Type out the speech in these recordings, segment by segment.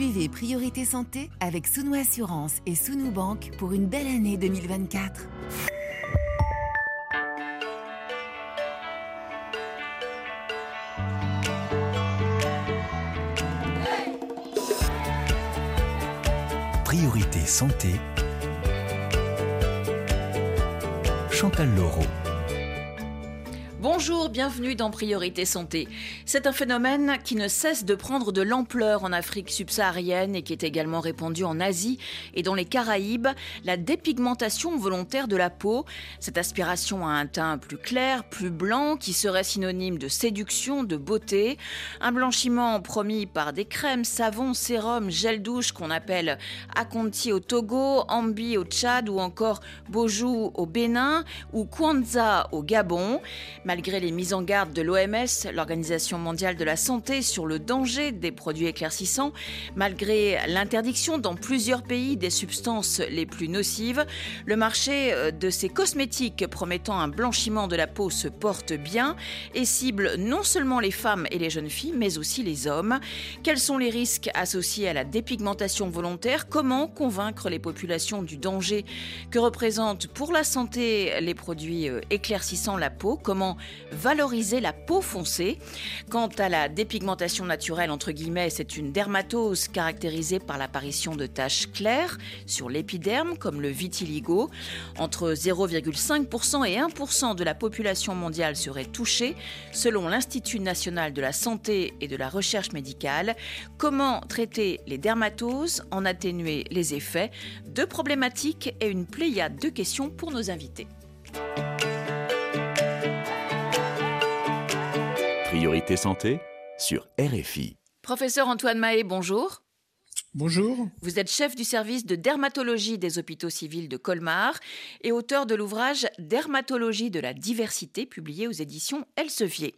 Suivez Priorité Santé avec Sounou Assurance et Sounou Banque pour une belle année 2024. Priorité Santé. Chantal Laureau. Bonjour, bienvenue dans Priorité Santé. C'est un phénomène qui ne cesse de prendre de l'ampleur en Afrique subsaharienne et qui est également répandu en Asie et dans les Caraïbes, la dépigmentation volontaire de la peau, cette aspiration à un teint plus clair, plus blanc, qui serait synonyme de séduction, de beauté, un blanchiment promis par des crèmes, savons, sérums, gel douche qu'on appelle Akonti au Togo, Ambi au Tchad ou encore Bojou au Bénin ou Kwanza au Gabon. Les mises en garde de l'OMS, l'Organisation mondiale de la santé, sur le danger des produits éclaircissants, malgré l'interdiction dans plusieurs pays des substances les plus nocives, le marché euh, de ces cosmétiques promettant un blanchiment de la peau se porte bien et cible non seulement les femmes et les jeunes filles, mais aussi les hommes. Quels sont les risques associés à la dépigmentation volontaire? Comment convaincre les populations du danger? Que représentent pour la santé les produits euh, éclaircissant la peau? Valoriser la peau foncée. Quant à la dépigmentation naturelle, entre guillemets, c'est une dermatose caractérisée par l'apparition de taches claires sur l'épiderme, comme le vitiligo. Entre 0,5% et 1% de la population mondiale serait touchée, selon l'Institut national de la santé et de la recherche médicale. Comment traiter les dermatoses, en atténuer les effets? Deux problématiques et une pléiade de questions pour nos invités. Priorité Santé sur RFI. Professeur Antoine Mahé, bonjour. Bonjour. Vous êtes chef du service de dermatologie des hôpitaux civils de Colmar et auteur de l'ouvrage Dermatologie de la diversité publié aux éditions Elsevier.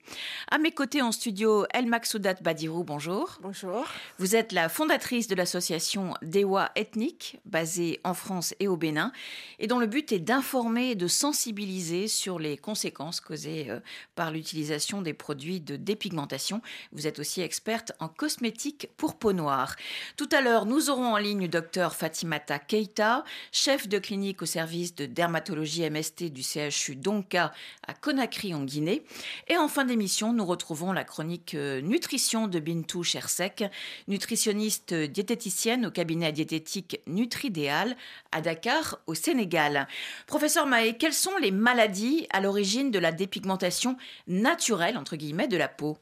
À mes côtés en studio, El Maksoudat Badirou, bonjour. Bonjour. Vous êtes la fondatrice de l'association Dewa Ethnique, basée en France et au Bénin, et dont le but est d'informer et de sensibiliser sur les conséquences causées euh, par l'utilisation des produits de dépigmentation. Vous êtes aussi experte en cosmétique pour peau noire. Tout à l'heure, nous aurons en ligne docteur Fatimata Keita, chef de clinique au service de dermatologie MST du CHU Donka à Conakry en Guinée. Et en fin d'émission, nous retrouvons la chronique euh, nutrition de Bintou Chersek, nutritionniste diététicienne au cabinet diététique Nutridéal à Dakar au Sénégal. Professeur Mahé, quelles sont les maladies à l'origine de la dépigmentation naturelle entre de la peau?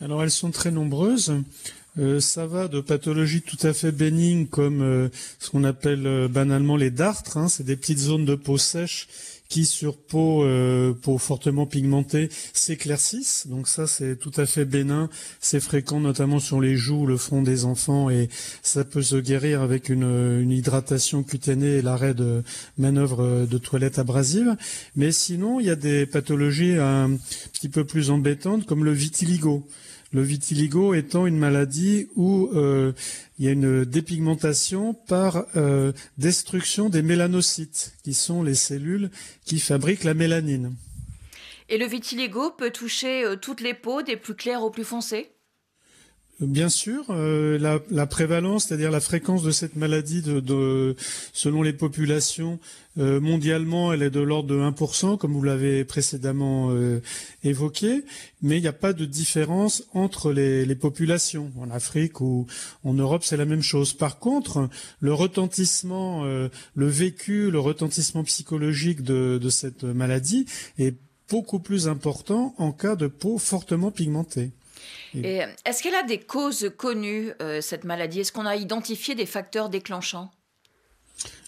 Alors elles sont très nombreuses. Euh, ça va de pathologies tout à fait bénignes comme euh, ce qu'on appelle euh, banalement les dartres. Hein, c'est des petites zones de peau sèche qui sur peau, fortement pigmentée s'éclaircissent. Donc ça c'est tout à fait bénin. C'est fréquent notamment sur les joues, le front des enfants et ça peut se guérir avec une, une hydratation cutanée et l'arrêt de manœuvres de toilette abrasive. Mais sinon il y a des pathologies un petit peu plus embêtantes comme le vitiligo. Le vitiligo étant une maladie où euh, il y a une dépigmentation par euh, destruction des mélanocytes, qui sont les cellules qui fabriquent la mélanine. Et le vitiligo peut toucher euh, toutes les peaux, des plus claires aux plus foncées? Bien sûr, euh, la, prévalence, c'est-à-dire la fréquence de cette maladie, selon les populations euh, mondialement, elle est de l'ordre de 1%, comme vous l'avez précédemment euh, évoqué, mais il n'y a pas de différence entre les, populations. En Afrique ou en Europe, c'est la même chose. Par contre, le retentissement, le vécu, le retentissement psychologique de cette maladie est beaucoup plus important en cas de peau fortement pigmentée. Est-ce qu'elle a des causes connues, euh, cette maladie? Est-ce qu'on a identifié des facteurs déclenchants?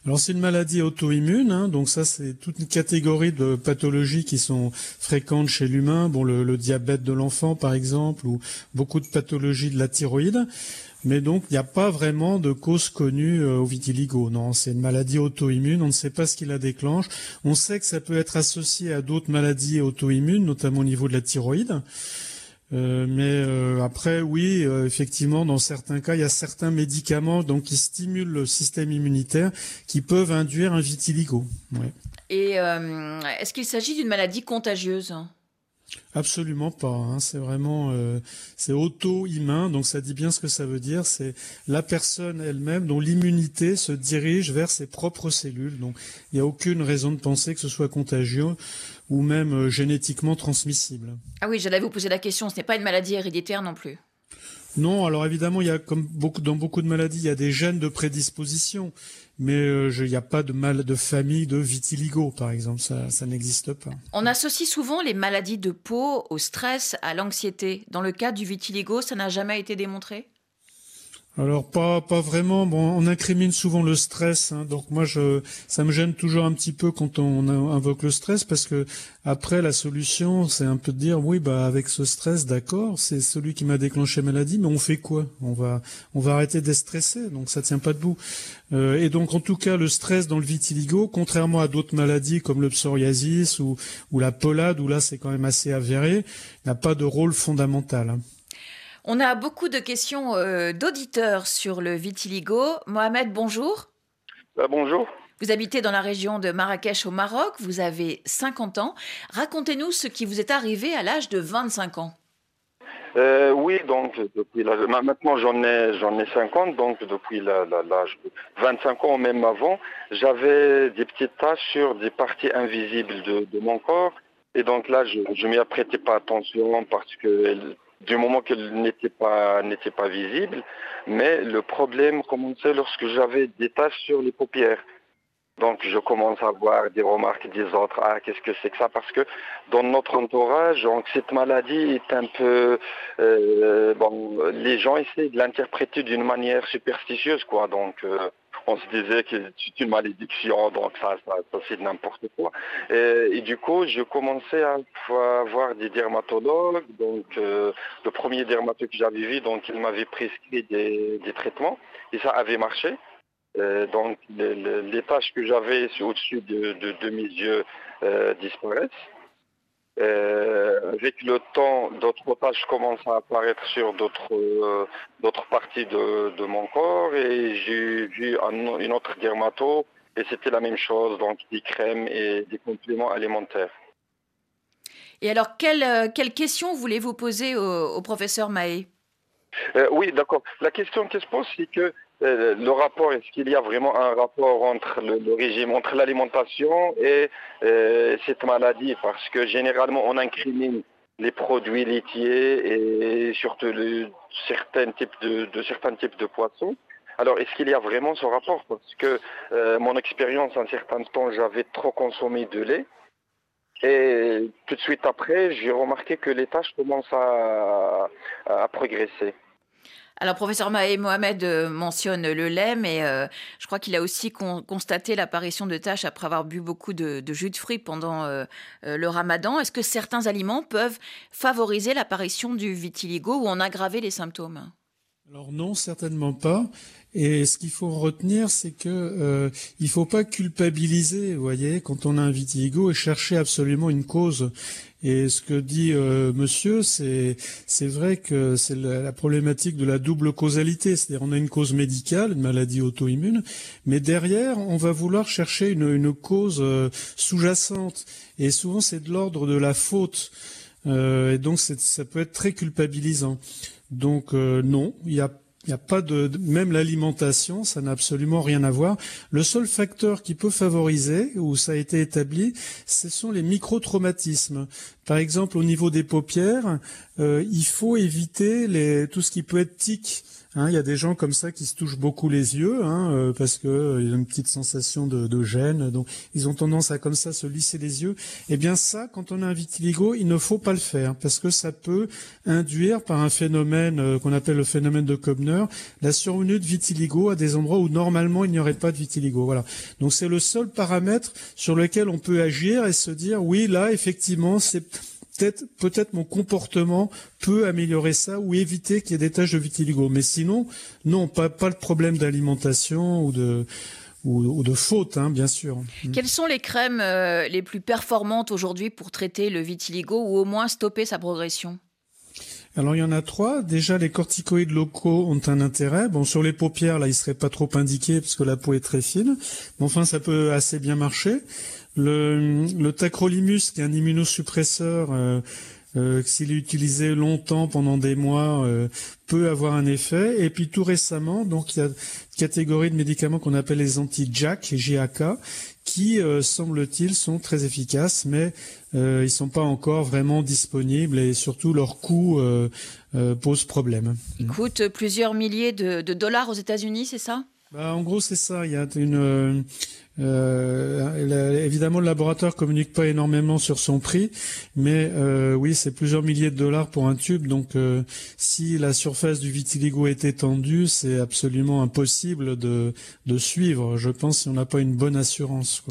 Alors c'est une maladie auto-immune, hein, donc ça c'est toute une catégorie de pathologies qui sont fréquentes chez l'humain, bon le, diabète de l'enfant par exemple, ou beaucoup de pathologies de la thyroïde, mais donc il n'y a pas vraiment de cause connue euh, au vitiligo. Non, c'est une maladie auto-immune, on ne sait pas ce qui la déclenche. On sait que ça peut être associé à d'autres maladies auto-immunes, notamment au niveau de la thyroïde. Euh, mais euh, après, oui, euh, effectivement, dans certains cas, il y a certains médicaments donc qui stimulent le système immunitaire qui peuvent induire un vitiligo. Et est-ce qu'il s'agit d'une maladie contagieuse? Absolument pas. Hein. C'est vraiment euh, c'est auto-humain, donc ça dit bien ce que ça veut dire. C'est la personne elle-même dont l'immunité se dirige vers ses propres cellules. Donc il n'y a aucune raison de penser que ce soit contagieux ou même euh, génétiquement transmissible. Ah oui, j'allais vous poser la question. Ce n'est pas une maladie héréditaire non plus. Non, alors évidemment, il y a comme beaucoup dans beaucoup de maladies, il y a des gènes de prédisposition, mais euh, il n'y a pas de mal de famille de vitiligo, par exemple, ça n'existe pas. On associe souvent les maladies de peau au stress, à l'anxiété. Dans le cas du vitiligo, ça n'a jamais été démontré? Alors pas pas vraiment. Bon, on incrimine souvent le stress, hein, donc moi je ça me gêne toujours un petit peu quand on invoque le stress parce que après la solution c'est un peu de dire oui bah avec ce stress d'accord c'est celui qui m'a déclenché maladie mais on fait quoi? On va on va arrêter d'être stressé donc ça tient pas debout. Euh, et donc en tout cas le stress dans le vitiligo, contrairement à d'autres maladies comme le psoriasis ou la polade où là c'est quand même assez avéré, n'a pas de rôle fondamental. Hein. On a beaucoup de questions euh, d'auditeurs sur le vitiligo. Mohamed, bonjour. Euh, bonjour. Vous habitez dans la région de Marrakech au Maroc, vous avez 50 ans. Racontez-nous ce qui vous est arrivé à l'âge de 25 ans. Euh, oui, donc depuis maintenant j'en ai j'en ai 50, donc depuis l'âge de 25 ans même avant, j'avais des petites taches sur des parties invisibles de, mon corps, et donc là je, ne m'y apprêtais pas attention parce que du moment qu'elle n'était pas, n'était pas visible. Mais le problème commençait lorsque j'avais des taches sur les paupières. Donc je commence à voir des remarques des autres, ah qu'est-ce que c'est que ça? Parce que dans notre entourage, donc, cette maladie est un peu, euh, bon, les gens essaient de l'interpréter d'une manière superstitieuse, quoi. Donc euh, on se disait que c'est une malédiction, donc ça, ça, c'est n'importe quoi. Et, du coup, je commençais à voir des dermatologues. Donc, euh, le premier dermatologue que j'avais vu, donc il m'avait prescrit des, traitements et ça avait marché. Euh, donc, les, tâches que j'avais au-dessus de, mes yeux euh, disparaissent. Euh, avec le temps, d'autres tâches commencent à apparaître sur d'autres euh, d'autres parties de, mon corps et j'ai vu un, une autre dermato et c'était la même chose, donc des crèmes et des compléments alimentaires. Et alors, quelle, euh, quelle question voulez-vous poser au, professeur Mahé Oui, d'accord. La question qui se pose, c'est que euh, le rapport, est-ce qu'il y a vraiment un rapport entre le, régime, entre l'alimentation et euh, cette maladie? Parce que généralement, on incrimine les produits laitiers et surtout certains types de, certains types de poissons. Alors, est-ce qu'il y a vraiment ce rapport? Parce que euh, mon expérience, en certains temps, j'avais trop consommé de lait. Et tout de suite après, j'ai remarqué que les tâches commencent à progresser. Alors, professeur Mahé Mohamed euh, mentionne le lait, mais euh, je crois qu'il a aussi constaté l'apparition de taches après avoir bu beaucoup de, jus de fruits pendant euh, le ramadan. Est-ce que certains aliments peuvent favoriser l'apparition du vitiligo ou en aggraver les symptômes? Alors non, certainement pas. Et ce qu'il faut retenir, c'est que euh, il faut pas culpabiliser, vous voyez, quand on a un vitiligo et chercher absolument une cause. Et ce que dit euh, Monsieur, c'est c'est vrai que c'est la, problématique de la double causalité, c'est-à-dire on a une cause médicale, une maladie auto-immune, mais derrière on va vouloir chercher une, cause euh, sous-jacente. Et souvent c'est de l'ordre de la faute. Euh, et donc ça peut être très culpabilisant. Donc euh, non, il n'y a pas de, même l'alimentation, ça n'a absolument rien à voir. Le seul facteur qui peut favoriser, où ça a été établi, ce sont les micro-traumatismes. Par exemple, au niveau des paupières, euh, il faut éviter les, tout ce qui peut être tic. Hein, il y a des gens comme ça qui se touchent beaucoup les yeux hein, euh, parce que euh, a une petite sensation de, de, gêne, donc ils ont tendance à comme ça se lisser les yeux. Eh bien ça, quand on a un vitiligo, il ne faut pas le faire parce que ça peut induire par un phénomène euh, qu'on appelle le phénomène de Kobner la survenue de vitiligo à des endroits où normalement il n'y aurait pas de vitiligo. Voilà. Donc c'est le seul paramètre sur lequel on peut agir et se dire oui là effectivement c'est peut-être peut-être mon comportement peut améliorer ça ou éviter qu'il y ait des taches de vitiligo. Mais sinon, non, pas pas le problème d'alimentation ou de ou, de faute, hein, bien sûr. Mm. Quelles sont les crèmes euh, les plus performantes aujourd'hui pour traiter le vitiligo ou au moins stopper sa progression? Alors il y en a trois. Déjà, les corticoïdes locaux ont un intérêt. Bon, sur les paupières, là, ils seraient pas trop indiqués parce que la peau est très fine. Mais enfin, ça peut assez bien marcher. Le, le tacrolimus, qui est un immunosuppresseur, euh, euh, s'il est utilisé longtemps pendant des mois, euh, peut avoir un effet. Et puis tout récemment, donc il y a une catégorie de médicaments qu'on appelle les anti-JAK, JAK, qui, euh, semble-t-il, sont très efficaces, mais ils sont pas encore vraiment disponibles et surtout leur coût pose problème. Ils coûtent plusieurs milliers de, de dollars aux États-Unis, c'est ça? Bah, En gros, c'est ça. Il y a une euh, évidemment, le laboratoire communique pas énormément sur son prix, mais euh, oui, c'est plusieurs milliers de dollars pour un tube. Donc, euh, si la surface du vitiligo est étendue, c'est absolument impossible de, de suivre. Je pense si on n'a pas une bonne assurance.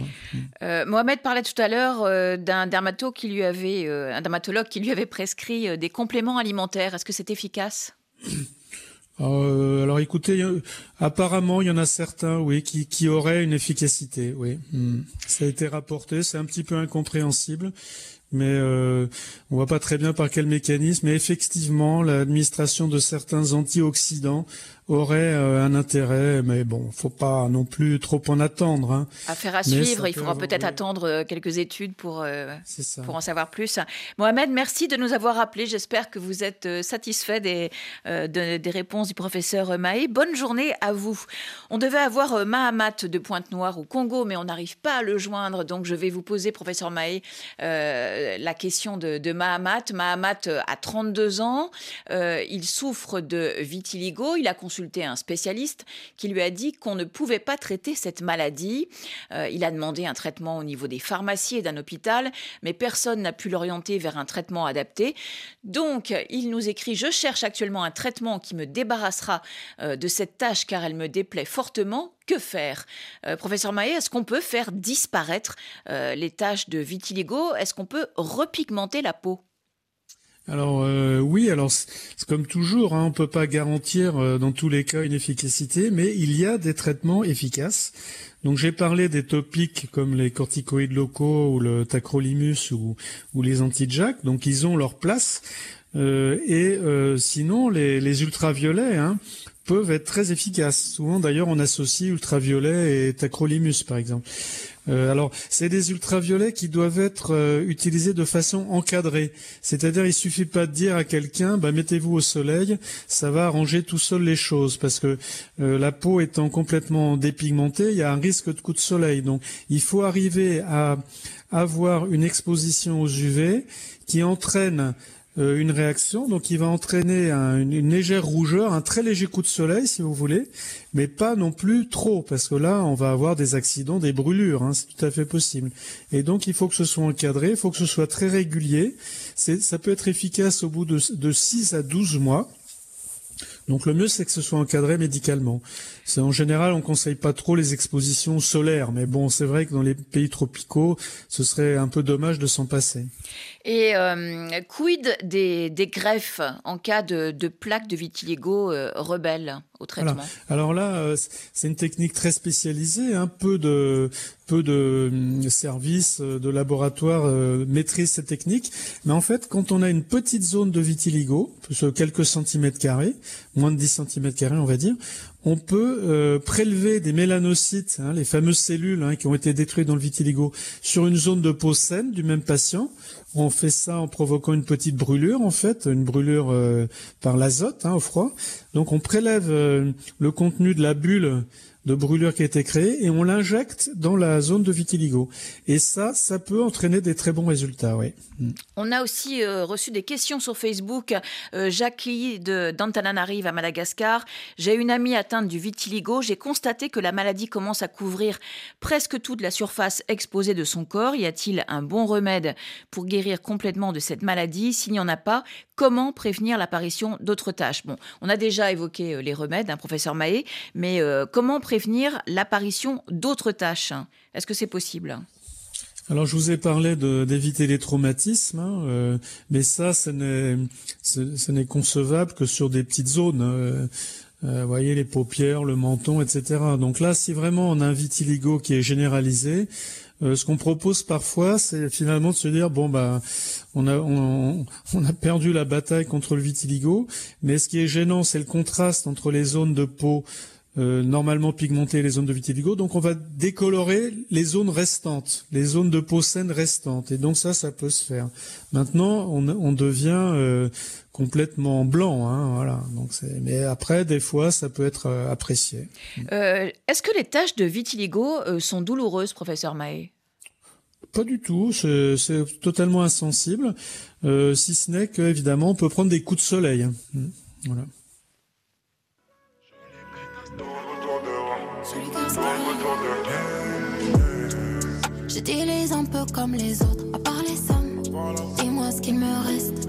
Mohamed parlait tout à l'heure d'un dermatologue qui lui avait prescrit des compléments alimentaires. Est-ce que c'est efficace? Euh, alors écoutez, apparemment il y en a certains, oui, qui, qui auraient une efficacité, oui. Hmm. Ça a été rapporté, c'est un petit peu incompréhensible, mais euh, on voit pas très bien par quel mécanisme. Mais effectivement, l'administration de certains antioxydants aurait euh, un intérêt, mais bon, faut pas non plus trop en attendre. Hein. Affaire à suivre, il faudra peut-être attendre euh, quelques études pour, euh, pour en savoir plus. Mohamed, merci de nous avoir appelés. J'espère que vous êtes satisfait des, des réponses du professeur Mahé. Bonne journée à vous. On devait avoir Mahamat de Pointe-Noire au Congo, mais on n'arrive pas à le joindre, donc je vais vous poser, professeur Mahé, la question de, de Mahamat. Mahamat a 32 ans, il souffre de vitiligo, il a consulté un spécialiste qui lui a dit qu'on ne pouvait pas traiter cette maladie. Euh, il a demandé un traitement au niveau des pharmacies et d'un hôpital, mais personne n'a pu l'orienter vers un traitement adapté. Donc, il nous écrit Je cherche actuellement un traitement qui me débarrassera euh, de cette tâche car elle me déplaît fortement. Que faire? Euh, Professeur Maé, est-ce qu'on peut faire disparaître les taches de vitiligo? Est-ce qu'on peut repigmenter la peau? Alors euh, oui, alors c'est comme toujours, hein, on peut pas garantir euh, dans tous les cas une efficacité, mais il y a des traitements efficaces. Donc j'ai parlé des topiques comme les corticoïdes locaux ou le tacrolimus ou, les anti-JAK, donc ils ont leur place. Euh, et sinon les, les ultraviolets, hein, peuvent être très efficaces. Souvent d'ailleurs on associe ultraviolet et tacrolimus par exemple. Euh, alors c'est des ultraviolets qui doivent être euh, utilisés de façon encadrée. C'est-à-dire il suffit pas de dire à quelqu'un bah, mettez-vous au soleil, ça va arranger tout seul les choses parce que euh, la peau étant complètement dépigmentée, il y a un risque de coup de soleil. Donc il faut arriver à avoir une exposition aux UV qui entraîne une réaction, donc il va entraîner une, légère rougeur, un très léger coup de soleil si vous voulez, mais pas non plus trop, parce que là on va avoir des accidents, des brûlures, hein, c'est tout à fait possible. Et donc il faut que ce soit encadré, il faut que ce soit très régulier. Ça peut être efficace au bout de, de 6 à 12 mois. Donc le mieux c'est que ce soit encadré médicalement. C'est en général on conseille pas trop les expositions solaires, mais bon c'est vrai que dans les pays tropicaux ce serait un peu dommage de s'en passer. Et euh, quid des, des, greffes en cas de, de plaques de vitiligo euh, rebelles au traitement? Alors là, euh, c'est une technique très spécialisée. Un peu de peu de hum, services de laboratoire maîtrisent cette technique. Mais en fait, quand on a une petite zone de vitiligo, quelques centimètres carrés, moins de 10 centimètres carrés, on va dire, on peut euh, prélever des mélanocytes, hein, les fameuses cellules hein, qui ont été détruites dans le vitiligo, sur une zone de peau saine du même patient. On fait ça en provoquant une petite brûlure, en fait, une brûlure euh, par l'azote hein, au froid. Donc on prélève euh, le contenu de la bulle de brûlure qui a été créée et on l'injecte dans la zone de vitiligo. Et ça, ça peut entraîner des très bons résultats, oui. Mm. On a aussi euh, reçu des questions sur Facebook. Euh, Jackie de d'Antananarive à Madagascar. J'ai une amie atteinte du vitiligo. J'ai constaté que la maladie commence à couvrir presque toute la surface exposée de son corps. Y a-t-il un bon remède pour guérir complètement de cette maladie? S'il n'y en a pas, comment prévenir l'apparition d'autres tâches Bon, on a déjà évoqué euh, les remèdes, hein, professeur Mahé, mais comment prévenir l'apparition d'autres tâches. Est-ce que c'est possible? Alors je vous ai parlé d'éviter les traumatismes, hein, euh, mais ça, ce n'est concevable que sur des petites zones. Euh, euh, vous voyez les paupières, le menton, etc. Donc là, si vraiment on a un vitiligo qui est généralisé, ce qu'on propose parfois, c'est finalement de se dire bon bah on a on, a perdu la bataille contre le vitiligo, mais ce qui est gênant, c'est le contraste entre les zones de peau euh, normalement pigmenter les zones de vitiligo. Donc on va décolorer les zones restantes, les zones de peau saine restantes. Et donc ça, ça peut se faire. Maintenant, on, on devient euh, complètement blanc, hein, voilà. Donc mais après, des fois, ça peut être euh, apprécié. Est-ce que les taches de vitiligo sont douloureuses, professeur Mahé pas du tout, c'est totalement insensible, si ce n'est qu'évidemment on peut prendre des coups de soleil. Hein. Voilà. J'utilise un peu comme les autres, à part les sommes. Dis-moi ce qu'il me reste.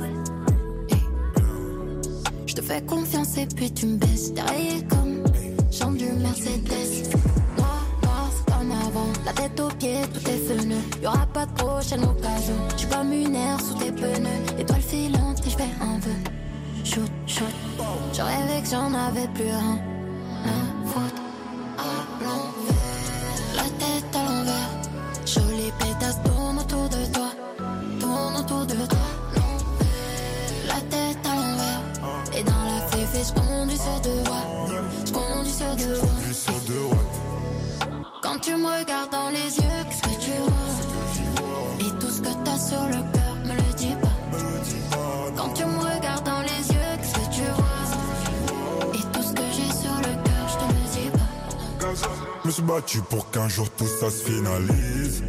Je te fais confiance et puis tu me baisses. Derrière comme chambre du Mercedes. Noir, noir, c'est comme avant. La tête aux pieds, tout est feneux. Y'aura pas de prochaine occasion. J'suis comme une air sous tes pneus. Étoile filante et j'fais un vœu. Shoot, shoot. J'aurais que j'en avais plus. Un me suis battu pour qu'un jour tout ça se finalise.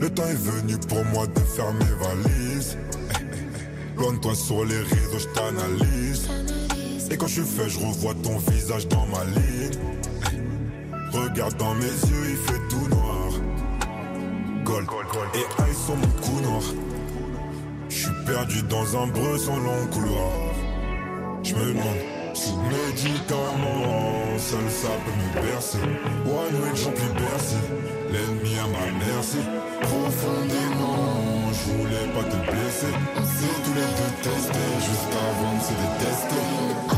Le temps est venu pour moi de faire mes valises. Loin de toi sur les réseaux, je t'analyse. Et quand je suis fait, je revois ton visage dans ma ligne. Regarde dans mes yeux, il fait tout noir. Gold, et aïe sur mon cou noir. Je suis perdu dans un breu sans long couloir. Je me demande sous médicaments, seul ça peut me bercer. One way, j'en plus bercé. L'ennemi à ma merci. Profondément, je voulais pas te blesser. On s'est tous les deux testés, juste avant de se détester.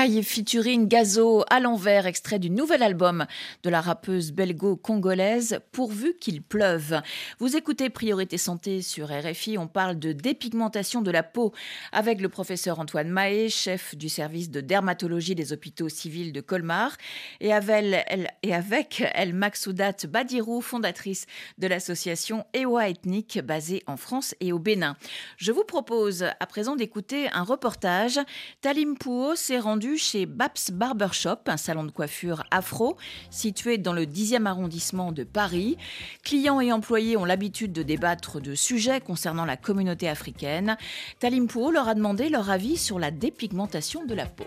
Chai featuring Gazo à l'envers, extrait du nouvel album de la rappeuse belgo-congolaise Pourvu qu'il pleuve. Vous écoutez Priorité Santé sur RFI, on parle de dépigmentation de la peau avec le professeur Antoine Mahé, chef du service de dermatologie des hôpitaux civils de Colmar, et avec elle, et Maxoudat Badirou, fondatrice de l'association Ewa Ethnique basée en France et au Bénin. Je vous propose à présent d'écouter un reportage. Talim Pouo s'est rendu chez Baps Barbershop, un salon de coiffure afro situé dans le 10e arrondissement de Paris. Clients et employés ont l'habitude de débattre de sujets concernant la communauté africaine. Talim Pouo leur a demandé leur avis sur la dépigmentation de la peau.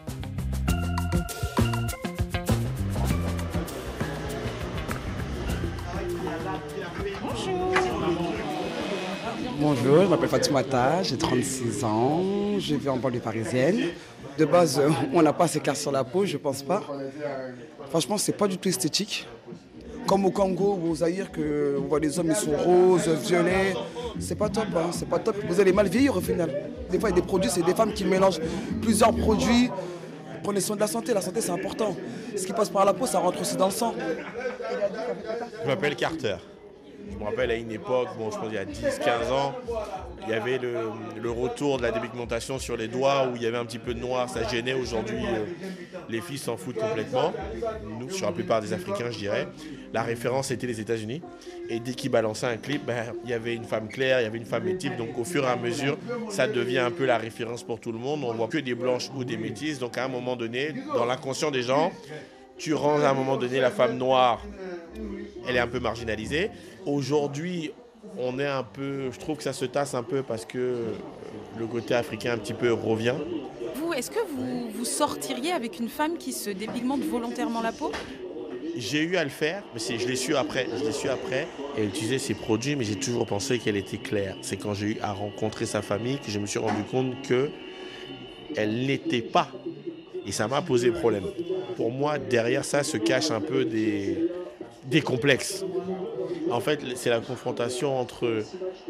Bonjour, je m'appelle Fatoumata, j'ai 36 ans, je vis en banlieue parisienne. De base, on n'a pas ces cartes sur la peau, je pense pas. Franchement, c'est pas du tout esthétique. Comme au Congo ou au Zaïre, que on voit les hommes ils sont roses, violets. C'est pas top, hein, c'est pas top. Vous allez mal vieillir au final. Des fois, il y a des produits, c'est des femmes qui mélangent plusieurs produits. Prenez soin de la santé, la santé c'est important. Ce qui passe par la peau, ça rentre aussi dans le sang. Je m'appelle Carter. Je me rappelle à une époque, bon, je pense il y a 10-15 ans, il y avait le, retour de la dépigmentation sur les doigts où il y avait un petit peu de noir, ça gênait. Aujourd'hui, euh, les filles s'en foutent complètement. Nous, sur la plupart des Africains, je dirais. La référence était les États-Unis. Et dès qu'ils balançaient un clip, ben, il y avait une femme claire, il y avait une femme métisse. Donc au fur et à mesure, ça devient un peu la référence pour tout le monde. On voit que des blanches ou des métisses. Donc à un moment donné, dans l'inconscient des gens, tu rends à un moment donné la femme noire, elle est un peu marginalisée. Aujourd'hui, on est un peu, je trouve que ça se tasse un peu parce que euh, le côté africain un petit peu revient. Vous, est-ce que vous, vous sortiriez avec une femme qui se dépigmente volontairement la peau? J'ai eu à le faire, mais je l'ai su après. Je l'ai su après. Elle utilisait ses produits, mais j'ai toujours pensé qu'elle était claire. C'est quand j'ai eu à rencontrer sa famille que je me suis rendu compte que elle n'était pas. Et ça m'a posé problème. Pour moi, derrière ça se cachent un peu des, des complexes. En fait, c'est la confrontation entre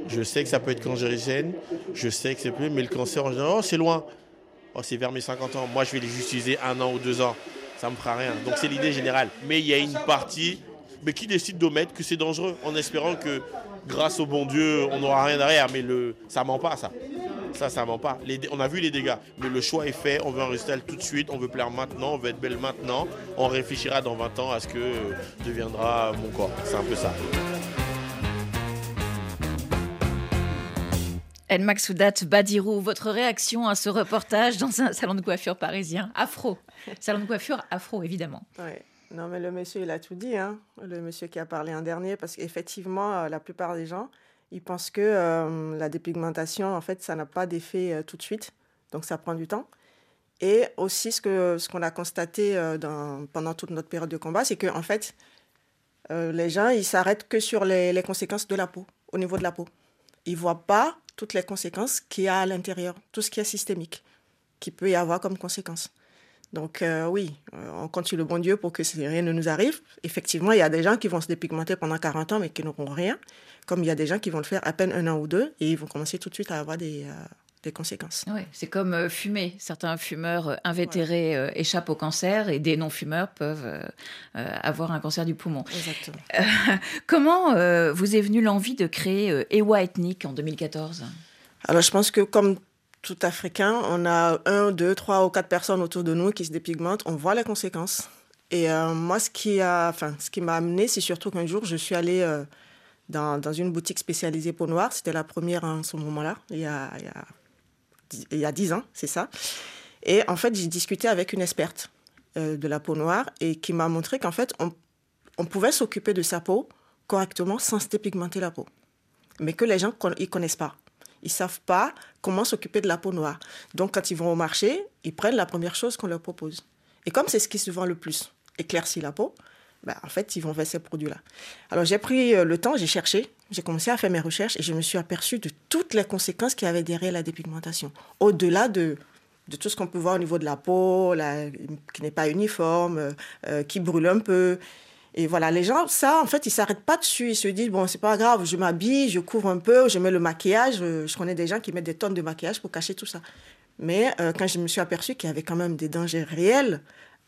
je sais que ça peut être cancérigène, je sais que c'est plus, mais le cancer en général, oh, c'est loin. Oh, c'est vers mes 50 ans. Moi, je vais les utiliser un an ou deux ans. Ça me fera rien. Donc, c'est l'idée générale. Mais il y a une partie mais qui décide d'omettre que c'est dangereux en espérant que grâce au bon Dieu, on n'aura rien derrière. Mais le, ça ment pas, ça. Ça, ça ment pas. on a vu les dégâts, mais le choix est fait. On veut un résultat tout de suite. On veut plaire maintenant. On veut être belle maintenant. On réfléchira dans 20 ans à ce que deviendra mon corps. C'est un peu ça. El Maksoudat Badirou, votre réaction à ce reportage dans un salon de coiffure parisien? Afro. Salon de coiffure afro, évidemment. Non, mais le monsieur, il a tout dit, hein. le monsieur qui a parlé un dernier, parce qu'effectivement, euh, la plupart des gens, ils pensent que euh, la dépigmentation, en fait, ça n'a pas d'effet euh, tout de suite, donc ça prend du temps. Et aussi, ce qu'on ce qu'on a constaté pendant toute notre période de combat, c'est qu'en en fait, les gens, ils s'arrêtent que sur les, les, conséquences de la peau, au niveau de la peau. Ils ne voient pas toutes les conséquences qu'il y a à l'intérieur, tout ce qui est systémique, qui peut y avoir comme conséquence. Donc euh, oui, euh, on compte sur le bon Dieu pour que rien ne nous arrive. Effectivement, il y a des gens qui vont se dépigmenter pendant 40 ans mais qui n'auront rien, comme il y a des gens qui vont le faire à peine un an ou deux et ils vont commencer tout de suite à avoir des, euh, des conséquences. Oui, c'est comme fumer. Certains fumeurs invétérés échappent au cancer et des non-fumeurs peuvent avoir un cancer du poumon. Exactement. comment vous est venue l'envie de créer Ewa Ethnique en 2014 Alors je pense que comme tout africain, on a un, deux, trois ou quatre personnes autour de nous qui se dépigmentent, on voit les conséquences. Et euh, moi, ce qui a, enfin, ce qui m'a amené, c'est surtout qu'un jour, je suis allée euh, dans, dans, une boutique spécialisée peau noire. C'était la première en ce moment-là, il y a, il y a 10 ans, c'est ça. Et en fait, j'ai discuté avec une experte euh, de la peau noire et qui m'a montré qu'en fait, on, on pouvait s'occuper de sa peau correctement sans se dépigmenter la peau. Mais que les gens, ils connaissent pas. Ils savent pas comment s'occuper de la peau noire. Donc, quand ils vont au marché, ils prennent la première chose qu'on leur propose. Et comme c'est ce qui se vend le plus, éclaircir la peau, ben, en fait, ils vont vers ces produits-là. Alors, j'ai pris euh, le temps, j'ai cherché, j'ai commencé à faire mes recherches et je me suis aperçue de toutes les conséquences qu'il y avait derrière la dépigmentation. Au-delà de, tout ce qu'on peut voir au niveau de la peau, qui n'est pas uniforme, euh, euh, qui brûle un peu. Et voilà, les gens, ça, en fait, ils s'arrêtent pas dessus. Ils se disent, bon, c'est pas grave, je m'habille, je couvre un peu, je mets le maquillage. Je connais des gens qui mettent des tonnes de maquillage pour cacher tout ça. Mais quand je me suis aperçue qu'il y avait quand même des dangers réels,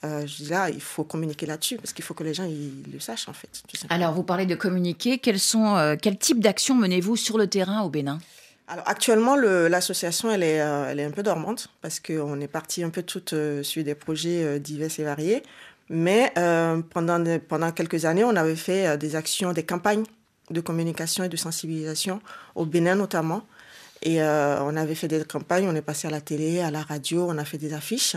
euh, je dis là, il faut communiquer là-dessus parce qu'il faut que les gens ils le sachent en fait. Alors, vous parlez de communiquer. Quels sont, euh, quel type d'actions menez-vous sur le terrain au Bénin? Alors actuellement, l'association elle est, elle est un peu dormante parce qu'on est parti un peu toutes sur des projets divers et variés. Mais euh, pendant, pendant quelques années, on avait fait euh, des actions, des campagnes de communication et de sensibilisation, au Bénin notamment. Et euh, on avait fait des campagnes, on est passé à la télé, à la radio, on a fait des affiches.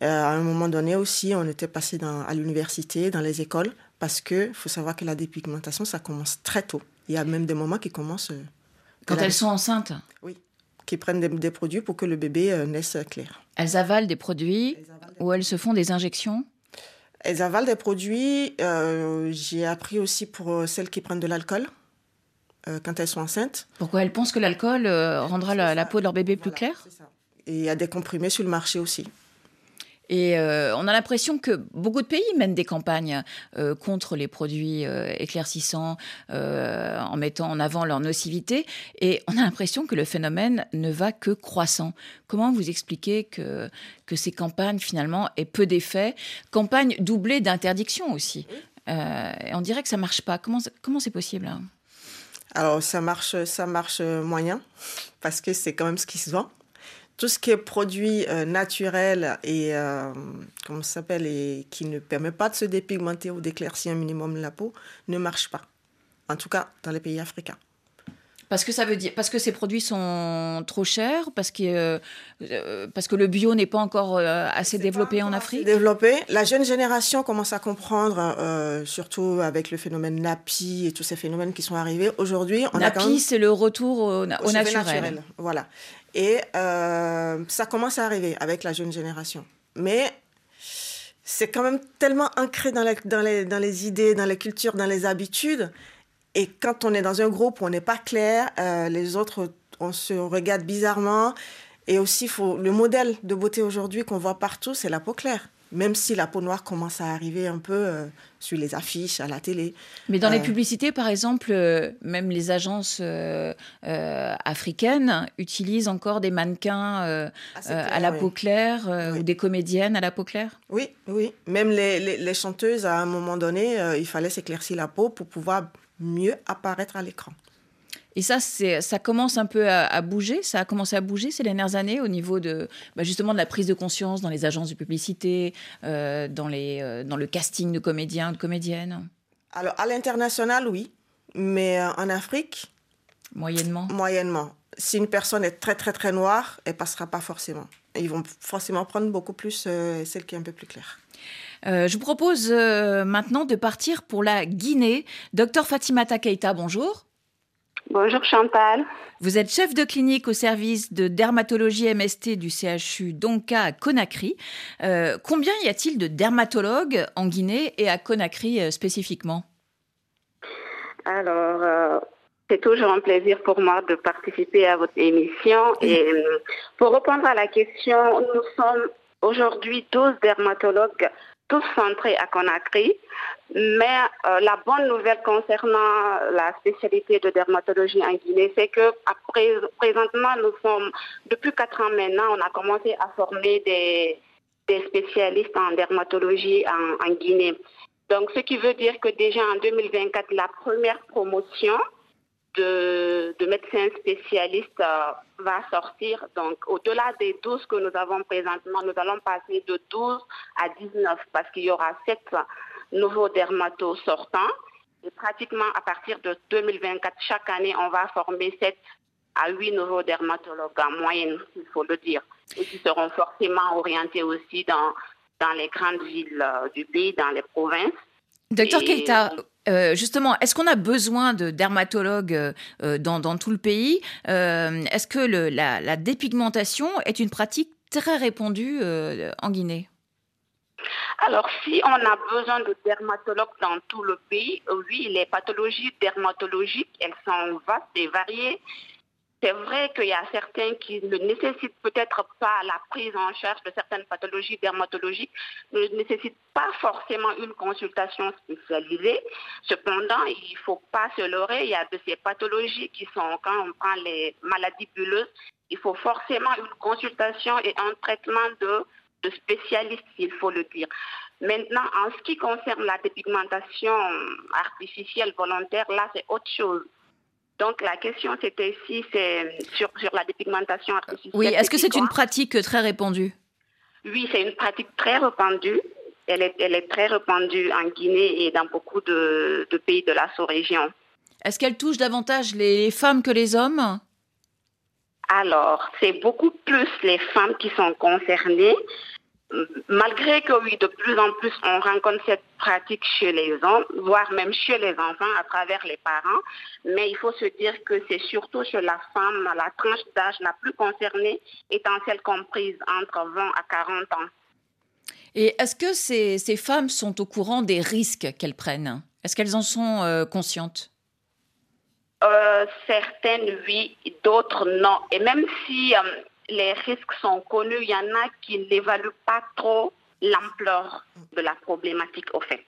À un moment donné aussi, on était passé dans, à l'université, dans les écoles, parce qu'il faut savoir que la dépigmentation, ça commence très tôt. Il y a même des moments qui commencent... Quand elles sont enceintes Oui, qui prennent des, produits pour que le bébé naisse clair. Elles avalent des produits ou elles se font des injections? Elles avalent des produits. Euh, j'ai appris aussi pour euh, celles qui prennent de l'alcool euh, quand elles sont enceintes. Pourquoi elles pensent que l'alcool rendra la, peau de leur bébé plus claire? Et il y a des comprimés sur le marché aussi. Et euh, on a l'impression que beaucoup de pays mènent des campagnes euh, contre les produits euh, éclaircissants en mettant en avant leur nocivité. Et on a l'impression que le phénomène ne va que croissant. Comment vous expliquez que, que ces campagnes, finalement, aient peu d'effet? Campagnes doublées d'interdiction aussi. on dirait que ça marche pas. Comment comment c'est possible hein? Alors ça marche, ça marche moyen parce que c'est quand même ce qui se vend tout ce qui est produit euh, naturel et euh, comment s'appelle et qui ne permet pas de se dépigmenter ou d'éclaircir un minimum la peau ne marche pas. En tout cas, dans les pays africains. Parce que ça veut dire parce que ces produits sont trop chers, parce que euh, parce que le bio n'est pas encore assez développé en Afrique. Développé. La jeune génération commence à comprendre, surtout avec le phénomène NAPI et tous ces phénomènes qui sont arrivés. Aujourd'hui, NAPI, c'est le retour au, naturel. Voilà. Et euh, ça commence à arriver avec la jeune génération. Mais c'est quand même tellement ancré dans, dans, les, dans les idées, dans les cultures, dans les habitudes. Et quand on est dans un groupe où on n'est pas clair, euh, les autres, on se regarde bizarrement. Et aussi, faut, le modèle de beauté aujourd'hui qu'on voit partout, c'est la peau claire même si la peau noire commence à arriver un peu euh, sur les affiches, à la télé. Mais dans les euh, publicités, par exemple, euh, même les agences africaines utilisent encore des mannequins à la peau claire ou des comédiennes à la peau claire? Oui, oui. Même les, les chanteuses, à un moment donné, il fallait s'éclaircir la peau pour pouvoir mieux apparaître à l'écran. Et ça, ça commence un peu à, bouger. Ça a commencé à bouger ces dernières années au niveau de bah, justement de la prise de conscience dans les agences de publicité, euh, dans, les, euh, dans le casting de comédiens, de comédiennes? Alors à l'international, oui, mais euh, en Afrique, moyennement? Moyennement. Si une personne est très très très noire, elle passera pas forcément. Ils vont forcément prendre beaucoup plus celle qui est un peu plus claire. Je vous propose maintenant de partir pour la Guinée. Docteur Fatimata Keita, bonjour. Bonjour Chantal. Vous êtes chef de clinique au service de dermatologie MST du CHU Donka à Conakry. Euh, combien y a-t-il de dermatologues en Guinée et à Conakry euh, spécifiquement? Alors, euh, c'est toujours un plaisir pour moi de participer à votre émission. Et pour répondre à la question, nous sommes aujourd'hui 12 dermatologues tous centrés à Conakry. Mais euh, la bonne nouvelle concernant la spécialité de dermatologie en Guinée, c'est que présentement, nous sommes, depuis quatre ans maintenant, on a commencé à former des, spécialistes en dermatologie en, Guinée. Donc, ce qui veut dire que déjà en 2024, la première promotion de, médecins spécialistes euh, va sortir. Donc, au-delà des 12 que nous avons présentement, nous allons passer de 12 à 19 parce qu'il y aura 7 nouveaux dermatos sortants. Et pratiquement à partir de 2024, chaque année, on va former 7 à 8 nouveaux dermatologues en moyenne, il faut le dire, et qui seront forcément orientés aussi dans, dans les grandes villes euh, du pays, dans les provinces. Docteur Keita, euh, justement, est-ce qu'on a besoin de dermatologues euh, dans, dans, tout le pays Est-ce que le, la, la, dépigmentation est une pratique très répandue en Guinée? Alors, si on a besoin de dermatologues dans tout le pays, oui, les pathologies dermatologiques, elles sont vastes et variées. C'est vrai qu'il y a certains qui ne nécessitent peut-être pas la prise en charge de certaines pathologies dermatologiques, ne nécessitent pas forcément une consultation spécialisée. Cependant, il ne faut pas se leurrer, il y a de ces pathologies qui sont, quand on prend les maladies bulleuses, il faut forcément une consultation et un traitement de de spécialistes, il faut le dire. Maintenant, en ce qui concerne la dépigmentation artificielle volontaire, là, c'est autre chose. Donc, la question, c'était si c'est sur, sur la dépigmentation artificielle. Oui, est-ce que c'est une pratique très répandue? Oui, c'est une pratique très répandue. Elle est, elle est très répandue en Guinée et dans beaucoup de, de pays de la sous-région. Est-ce qu'elle touche davantage les femmes que les hommes? Alors, c'est beaucoup plus les femmes qui sont concernées, malgré que oui, de plus en plus, on rencontre cette pratique chez les hommes, voire même chez les enfants à travers les parents, mais il faut se dire que c'est surtout chez la femme, la tranche d'âge la plus concernée étant celle comprise entre 20 à 40 ans. Et est-ce que ces, ces, femmes sont au courant des risques qu'elles prennent? Est-ce qu'elles en sont euh, conscientes? Euh, Certaines oui, d'autres non. Et même si... Euh, les risques sont connus, il y en a qui n'évaluent pas trop l'ampleur de la problématique au fait.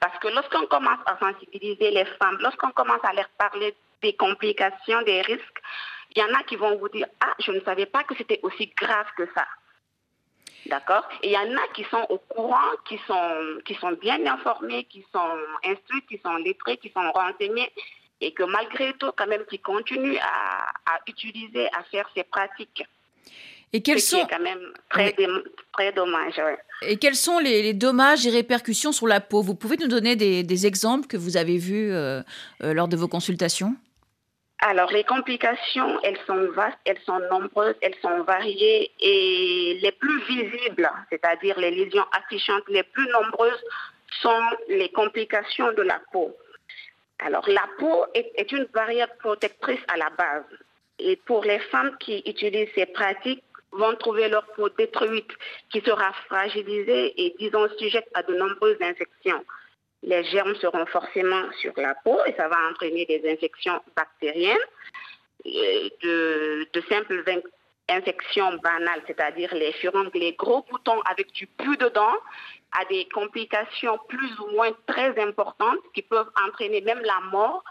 Parce que lorsqu'on commence à sensibiliser les femmes, lorsqu'on commence à leur parler des complications, des risques, il y en a qui vont vous dire Ah, je ne savais pas que c'était aussi grave que ça. D'accord? Et il y en a qui sont au courant, qui sont, qui sont bien informés, qui sont instruits, qui sont lettrés, qui sont renseignés, et que malgré tout, quand même, qui continuent à, à utiliser, à faire ces pratiques. Et quels sont quand même très, très dommage. Et quels sont les, dommages et répercussions sur la peau? Vous pouvez nous donner des, exemples que vous avez vus euh, euh, lors de vos consultations? Alors, les complications, elles sont vastes, elles sont nombreuses, elles sont variées et les plus visibles, c'est-à-dire les lésions affichantes les plus nombreuses, sont les complications de la peau. Alors, la peau est, est une barrière protectrice à la base. Et pour les femmes qui utilisent ces pratiques, vont trouver leur peau détruite, qui sera fragilisée et, disons, sujette à de nombreuses infections. Les germes seront forcément sur la peau et ça va entraîner des infections bactériennes, de, de simples infections banales, c'est-à-dire les furoncles, les gros boutons avec du pus dedans, à des complications plus ou moins très importantes qui peuvent entraîner même la mort.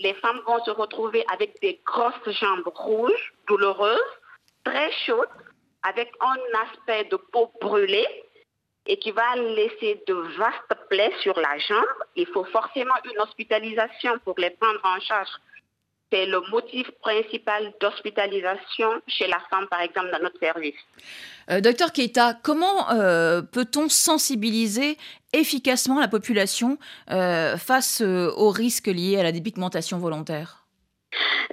Les femmes vont se retrouver avec des grosses jambes rouges, douloureuses, très chaudes, avec un aspect de peau brûlée et qui va laisser de vastes plaies sur la jambe. Il faut forcément une hospitalisation pour les prendre en charge c'est le motif principal d'hospitalisation chez la femme, par exemple, dans notre service. Euh, docteur Keita, comment euh, peut-on sensibiliser efficacement la population euh, face aux risques liés à la dépigmentation volontaire?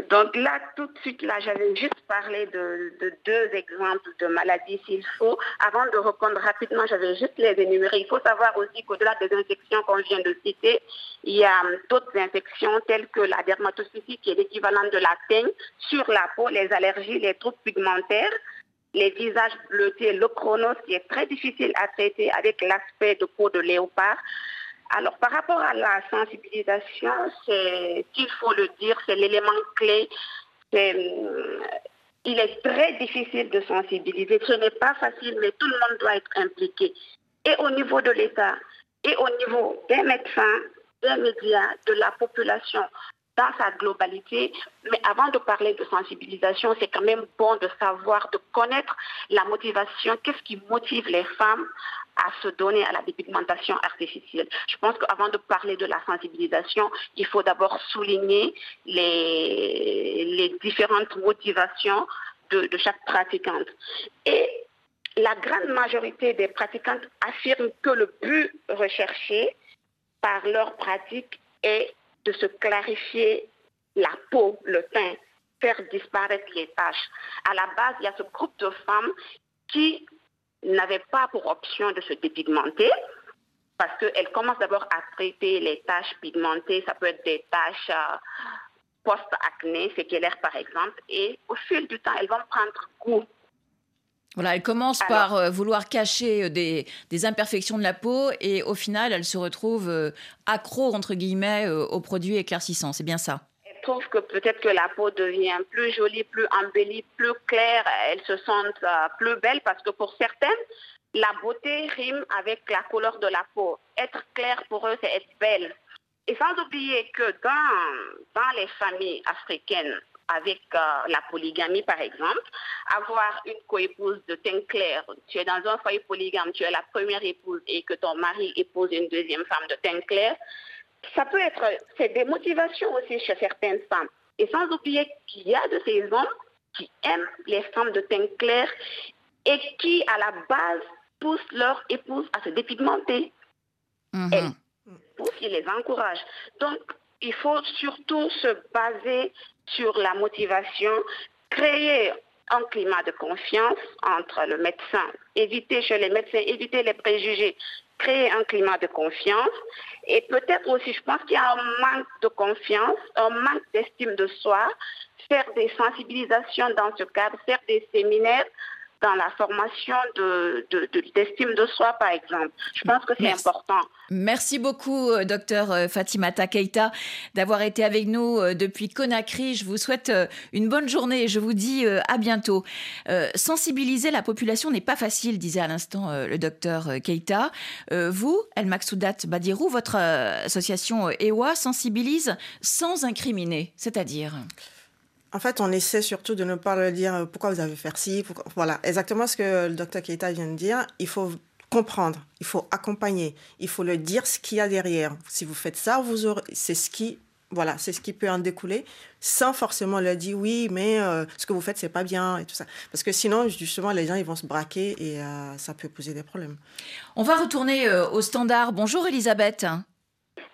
Donc là, tout de suite, là, j'avais juste parlé de, deux exemples de maladies s'il faut. Avant de répondre rapidement, j'avais juste les énumérer. Il faut savoir aussi qu'au-delà des infections qu'on vient de citer, il y a d'autres infections telles que la dermatophysie, qui est l'équivalent de la teigne, sur la peau, les allergies, les troubles pigmentaires, les visages bleutés, le chronos, qui est très difficile à traiter avec l'aspect de peau de léopard. Alors, par rapport à la sensibilisation, c'est, faut le dire, c'est l'élément clé. Euh, il est très difficile de sensibiliser. Ce n'est pas facile, mais tout le monde doit être impliqué. Et au niveau de l'État, et au niveau des médecins, des médias, de la population dans sa globalité. Mais avant de parler de sensibilisation, c'est quand même bon de savoir, de connaître la motivation, qu'est-ce qui motive les femmes à se donner à la dépigmentation artificielle. Je pense qu'avant de parler de la sensibilisation, il faut d'abord souligner les, différentes motivations de, chaque pratiquante. Et la grande majorité des pratiquantes affirment que le but recherché par leur pratique est de se clarifier la peau, le teint, faire disparaître les taches. À la base, il y a ce groupe de femmes qui n'avait pas pour option de se dépigmenter parce qu'elle commence d'abord à traiter les taches pigmentées, ça peut être des taches euh, post-acné, féculaires par exemple, et au fil du temps, elles vont prendre goût. Voilà, elle commence par euh, vouloir cacher euh, des, imperfections de la peau et au final, elle se retrouve accro, entre guillemets, aux produits éclaircissants. C'est bien ça trouve que peut-être que la peau devient plus jolie, plus embellie, plus claire, elles se euh, plus belles parce que pour certaines, la beauté rime avec la couleur de la peau. Être claire pour eux, c'est être belle. Et sans oublier que dans, dans les familles africaines, avec euh, la polygamie par exemple, avoir une coépouse de teint clair, tu es dans un foyer polygame, tu es la première épouse et que ton mari épouse une deuxième femme de teint clair, ça peut être, c'est des motivations aussi chez certaines femmes. Et sans oublier qu'il y a de ces hommes qui aiment les femmes de teint clair et qui, à la base, poussent leur épouse à se dépigmenter. Mm Elles poussent, ils les encouragent. Donc, il faut surtout se baser sur la motivation, créer un climat de confiance entre le médecin, éviter chez les médecins, éviter les préjugés, créer un climat de confiance. Et peut-être aussi, je pense qu'il y a un manque de confiance, un manque d'estime de soi, faire des sensibilisations dans ce cadre, faire des séminaires dans la formation d'estime de, de, soi, par exemple. Je pense que c'est important. Merci beaucoup, euh, docteur euh, Fatimata Keita, d'avoir été avec nous euh, depuis Conakry. Je vous souhaite une bonne journée et je vous dis à bientôt. sensibiliser la population n'est pas facile, disait à l'instant le docteur Keita. vous, El Maksoudat Badirou, votre association EWA sensibilise sans incriminer, c'est-à-dire? En fait, on essaie surtout de ne pas leur dire euh, pourquoi vous avez fait ci. Voilà, exactement ce que le docteur Keita vient de dire. Il faut comprendre, il faut accompagner, il faut le dire ce qu'il y a derrière. Si vous faites ça, vous aurez, c'est ce qui, voilà, c'est ce qui peut en découler, sans forcément leur dire oui, mais euh, ce que vous faites c'est pas bien et tout ça. Parce que sinon, justement, les gens ils vont se braquer et euh, ça peut poser des problèmes. On va retourner au standard. Bonjour Elisabeth.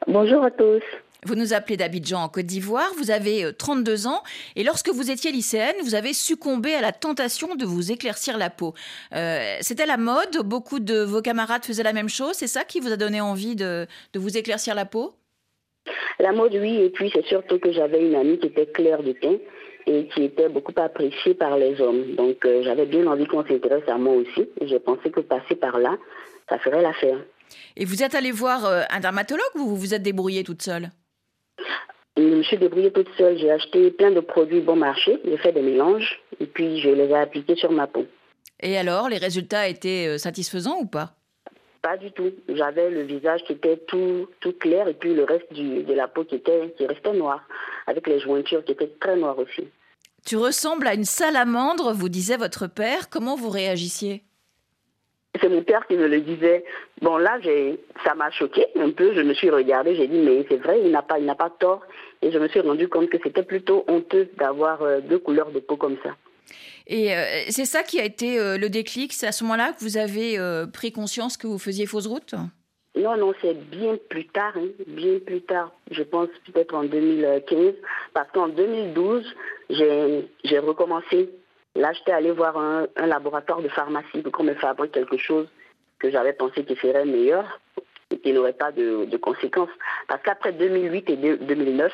Bonjour à tous. Vous nous appelez d'Abidjan en Côte d'Ivoire, vous avez 32 euh, ans et lorsque vous étiez lycéenne, vous avez succombé à la tentation de vous éclaircir la peau. Euh, c'était la mode, beaucoup de vos camarades faisaient la même chose, c'est ça qui vous a donné envie de, vous éclaircir la peau? La mode, oui, et puis c'est surtout que j'avais une amie qui était claire de teint et qui était beaucoup apprécié par les hommes. Donc euh, j'avais bien envie qu'on s'intéresse à moi aussi. Et j'ai pensé que passer par là, ça ferait l'affaire. Et vous êtes allé voir un dermatologue ou vous vous êtes débrouillée toute seule? Je me suis débrouillée toute seule. J'ai acheté plein de produits bon marché, j'ai fait des mélanges et puis je les ai appliqués sur ma peau. Et alors, les résultats étaient euh, satisfaisants ou pas? Pas du tout. J'avais le visage qui était tout, tout clair et puis le reste du, de la peau qui, était, qui restait noire, avec les jointures qui étaient très noires aussi. Tu ressembles à une salamandre, vous disait votre père. Comment vous réagissiez? C'est mon père qui me le disait. Bon, là, ça m'a choqué un peu. Je me suis regardée, j'ai dit, mais c'est vrai, il n'a pas, il n'a pas tort. Et je me suis rendu compte que c'était plutôt honteux d'avoir euh, deux couleurs de peau comme ça. Et euh, c'est ça qui a été euh, le déclic C'est à ce moment-là que vous avez pris conscience que vous faisiez fausse route? Non, non, c'est bien plus tard, hein, bien plus tard. Je pense peut-être en 2015, parce qu'en 2012, j'ai recommencé Là, j'étais allé voir un, laboratoire de pharmacie pour qu'on me fabrique quelque chose que j'avais pensé qui serait meilleur et qui n'aurait pas de, conséquences. Parce qu'après 2008 et 2009,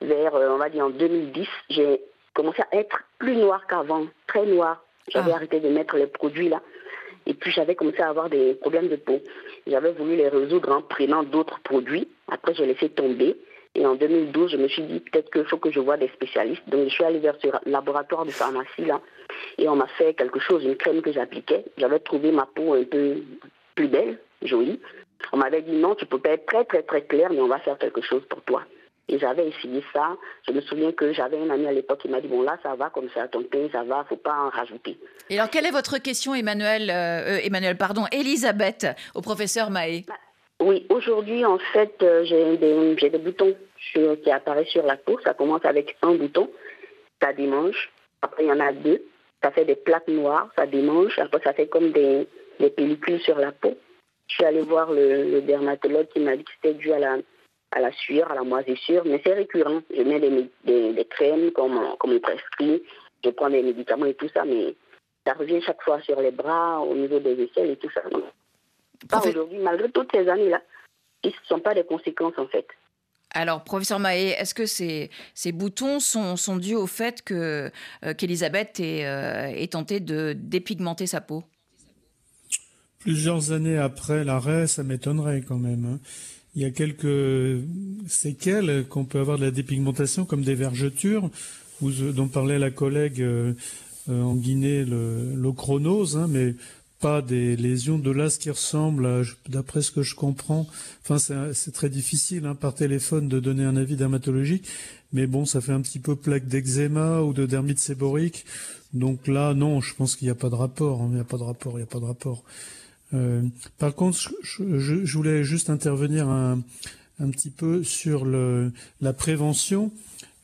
vers, euh, on va dire en 2010, j'ai commencé à être plus noir qu'avant, très noir. J'avais ah. arrêté de mettre les produits là. Et puis j'avais commencé à avoir des problèmes de peau. J'avais voulu les résoudre en prenant d'autres produits. Après, j'ai laissé tomber. Et en 2012, je me suis dit peut-être qu'il faut que je vois des spécialistes. Donc, je suis allée vers ce laboratoire de pharmacie là et on m'a fait quelque chose, une crème que j'appliquais. J'avais trouvé ma peau un peu plus belle, jolie. On m'avait dit non, tu peux pas être très très très clair, mais on va faire quelque chose pour toi. Et j'avais essayé ça. Je me souviens que j'avais un ami à l'époque qui m'a dit bon là ça va comme ça, ton teint ça va, faut pas en rajouter. Et alors quelle est votre question, Emmanuel, euh, Emmanuel pardon, Elisabeth, au professeur Mahé? Bah, oui, aujourd'hui, en fait, euh, j'ai des, boutons qui apparaissent sur la peau. Ça commence avec un bouton, ça démange. Après, il y en a deux, ça fait des plaques noires, ça démange. Après, ça fait comme des, pellicules sur la peau. Je suis allée voir le, dermatologue qui m'a dit que c'était dû à la, sueur, à la moisissure, mais c'est récurrent. Je mets des, crèmes comme, comme prescrit, je prends des médicaments et tout ça, mais ça revient chaque fois sur les bras, au niveau des aisselles et tout ça aujourd'hui, malgré toutes ces années-là, ce ne sont pas des conséquences en fait. Alors, professeur Mahé, est-ce que ces, ces boutons sont, sont, dus au fait que euh, qu'Elisabeth ait, euh, tenté de dépigmenter sa peau? Plusieurs années après l'arrêt, ça m'étonnerait quand même. Hein. Il y a quelques séquelles qu'on peut avoir de la dépigmentation, comme des vergetures, dont parlait la collègue euh, en Guinée, l'ochronose, hein, mais pas des lésions de là ce qui ressemble, d'après ce que je comprends. Enfin, c'est très difficile hein, par téléphone de donner un avis dermatologique, mais bon, ça fait un petit peu plaque d'eczéma ou de dermite séborique. Donc là, non, je pense qu'il n'y a pas de rapport. Hein. Il n'y a pas de rapport. Il n'y a pas de rapport. Par contre, je, voulais juste intervenir un, un petit peu sur la prévention.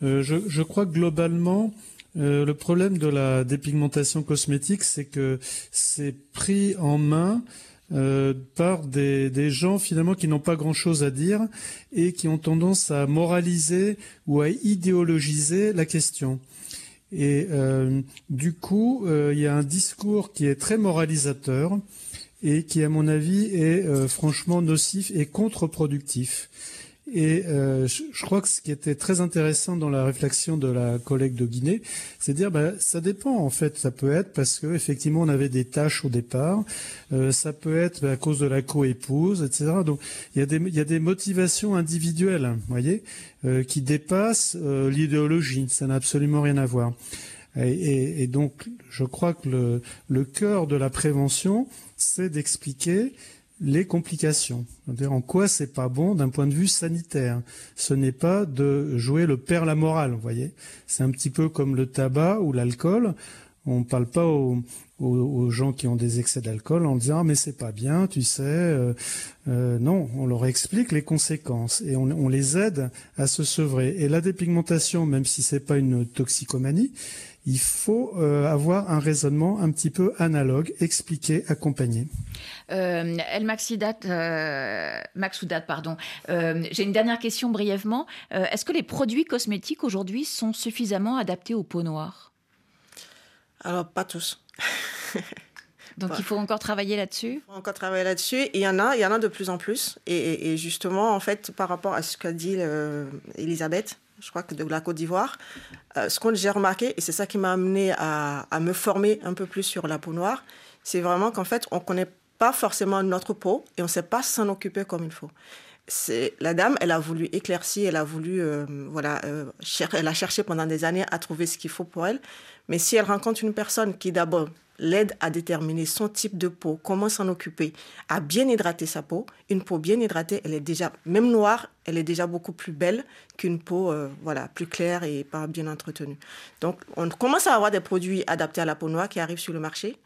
Euh, je, je, crois que globalement, euh, le problème de la dépigmentation cosmétique, c'est que c'est pris en main euh, par des, gens finalement qui n'ont pas grand-chose à dire et qui ont tendance à moraliser ou à idéologiser la question. Et euh, du coup, il y a un discours qui est très moralisateur et qui, à mon avis, est franchement nocif et contre-productif. Et euh, je, crois que ce qui était très intéressant dans la réflexion de la collègue de Guinée, c'est de dire bah, ça dépend en fait. Ça peut être parce que effectivement on avait des tâches au départ. Euh, ça peut être à cause de la coépouse, etc. Donc il y a des il y a des motivations individuelles, voyez, euh, qui dépassent euh, l'idéologie. Ça n'a absolument rien à voir. Et, et, et, donc je crois que le, le cœur de la prévention, c'est d'expliquer les complications. En quoi c'est pas bon d'un point de vue sanitaire? Ce n'est pas de jouer le père la morale, vous voyez. C'est un petit peu comme le tabac ou l'alcool. On ne parle pas aux, gens qui ont des excès d'alcool en disant ah, mais c'est pas bien, tu sais. Euh, euh, non, on leur explique les conséquences et on, on, les aide à se sevrer. Et la dépigmentation, même si c'est pas une toxicomanie, il faut euh, avoir un raisonnement un petit peu analogue, expliqué, accompagné. Euh, El Maxoudat, euh, pardon. Euh, j'ai une dernière question brièvement. Est-ce que les produits cosmétiques aujourd'hui sont suffisamment adaptés aux peaux noires Alors, pas tous. Donc il faut encore travailler là-dessus? Il faut encore travailler là-dessus. Il y en a, il y en a de plus en plus. Et, justement, en fait, par rapport à ce qu'a dit Elisabeth, je crois que de la Côte d'Ivoire. Euh, ce que j'ai remarqué, et c'est ça qui m'a amené à, me former un peu plus sur la peau noire, c'est vraiment qu'en fait, on ne connaît pas forcément notre peau et on ne sait pas s'en occuper comme il faut. C'est la dame, elle a voulu éclaircir, elle a voulu, euh, voilà, euh, elle a cherché pendant des années à trouver ce qu'il faut pour elle. Mais si elle rencontre une personne qui d'abord l'aide à déterminer son type de peau, comment s'en occuper, à bien hydrater sa peau. Une peau bien hydratée, elle est déjà, même noire, elle est déjà beaucoup plus belle qu'une peau euh, voilà, plus claire et pas bien entretenue. Donc, on commence à avoir des produits adaptés à la peau noire qui arrivent sur le marché.